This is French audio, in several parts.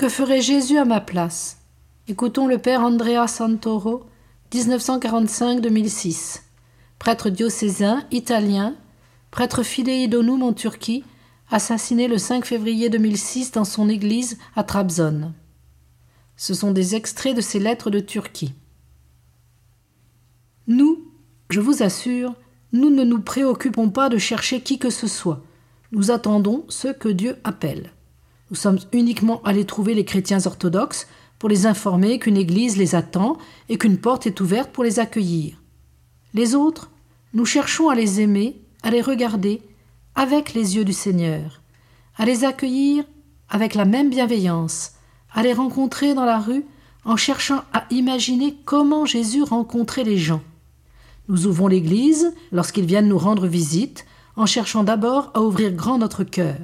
Que ferait Jésus à ma place? Écoutons le père Andrea Santoro, 1945-2006, prêtre diocésain italien, prêtre fidei donum en Turquie, assassiné le 5 février 2006 dans son église à Trabzon. Ce sont des extraits de ses lettres de Turquie. Nous, je vous assure, nous ne nous préoccupons pas de chercher qui que ce soit. Nous attendons ce que Dieu appelle. Nous sommes uniquement allés trouver les chrétiens orthodoxes pour les informer qu'une église les attend et qu'une porte est ouverte pour les accueillir. Les autres, nous cherchons à les aimer, à les regarder avec les yeux du Seigneur, à les accueillir avec la même bienveillance, à les rencontrer dans la rue en cherchant à imaginer comment Jésus rencontrait les gens. Nous ouvrons l'Église lorsqu'ils viennent nous rendre visite, en cherchant d'abord à ouvrir grand notre cœur.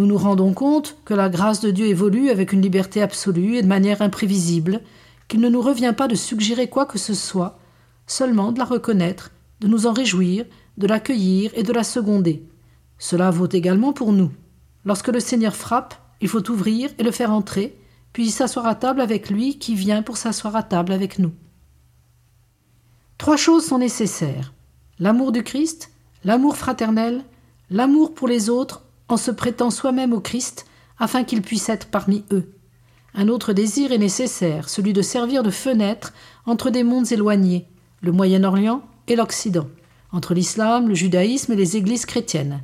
Nous nous rendons compte que la grâce de Dieu évolue avec une liberté absolue et de manière imprévisible, qu'il ne nous revient pas de suggérer quoi que ce soit, seulement de la reconnaître, de nous en réjouir, de l'accueillir et de la seconder. Cela vaut également pour nous. Lorsque le Seigneur frappe, il faut ouvrir et le faire entrer, puis s'asseoir à table avec lui qui vient pour s'asseoir à table avec nous. Trois choses sont nécessaires l'amour du Christ, l'amour fraternel, l'amour pour les autres en se prêtant soi-même au Christ afin qu'il puisse être parmi eux. Un autre désir est nécessaire, celui de servir de fenêtre entre des mondes éloignés, le Moyen-Orient et l'Occident, entre l'islam, le judaïsme et les églises chrétiennes.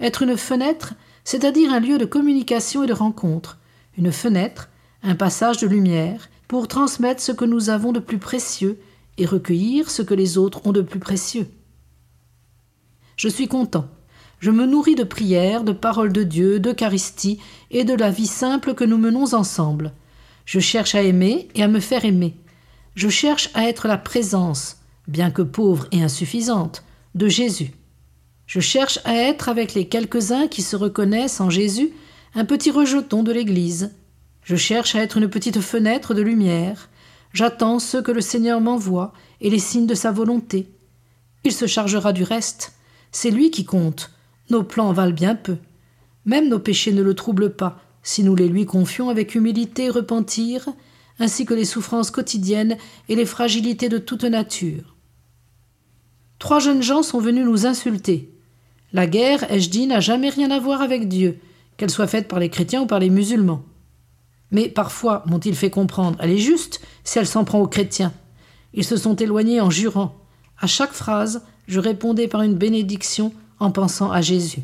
Être une fenêtre, c'est-à-dire un lieu de communication et de rencontre, une fenêtre, un passage de lumière, pour transmettre ce que nous avons de plus précieux et recueillir ce que les autres ont de plus précieux. Je suis content je me nourris de prières, de paroles de Dieu, d'Eucharistie et de la vie simple que nous menons ensemble. Je cherche à aimer et à me faire aimer. Je cherche à être la présence, bien que pauvre et insuffisante, de Jésus. Je cherche à être avec les quelques-uns qui se reconnaissent en Jésus un petit rejeton de l'Église. Je cherche à être une petite fenêtre de lumière. J'attends ce que le Seigneur m'envoie et les signes de sa volonté. Il se chargera du reste. C'est lui qui compte. Nos plans valent bien peu. Même nos péchés ne le troublent pas, si nous les lui confions avec humilité et repentir, ainsi que les souffrances quotidiennes et les fragilités de toute nature. Trois jeunes gens sont venus nous insulter. La guerre, ai-je dit, n'a jamais rien à voir avec Dieu, qu'elle soit faite par les chrétiens ou par les musulmans. Mais parfois, m'ont-ils fait comprendre, elle est juste si elle s'en prend aux chrétiens. Ils se sont éloignés en jurant. À chaque phrase, je répondais par une bénédiction en pensant à Jésus.